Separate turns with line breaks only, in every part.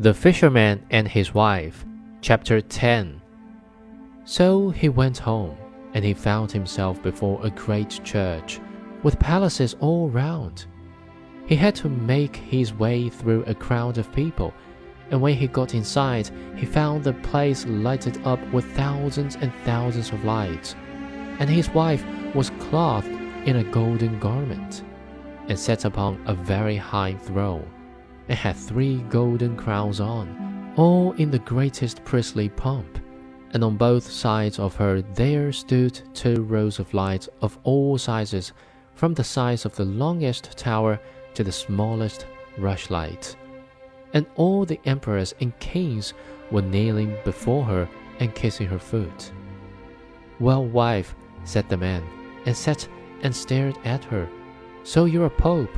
The Fisherman and His Wife, Chapter 10 So he went home, and he found himself before a great church, with palaces all round. He had to make his way through a crowd of people, and when he got inside, he found the place lighted up with thousands and thousands of lights, and his wife was clothed in a golden garment, and sat upon a very high throne and had three golden crowns on, all in the greatest priestly pomp. And on both sides of her there stood two rows of lights of all sizes, from the size of the longest tower to the smallest rushlight. And all the emperors and kings were kneeling before her and kissing her foot. Well, wife, said the man, and sat and stared at her. So you're a pope?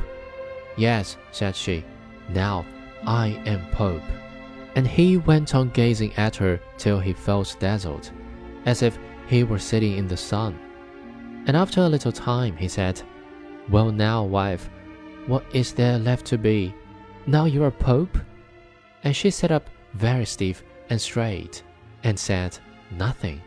Yes, said she. Now I am Pope. And he went on gazing at her till he felt dazzled, as if he were sitting in the sun. And after a little time he said, Well, now, wife, what is there left to be? Now you're Pope? And she sat up very stiff and straight, and said nothing.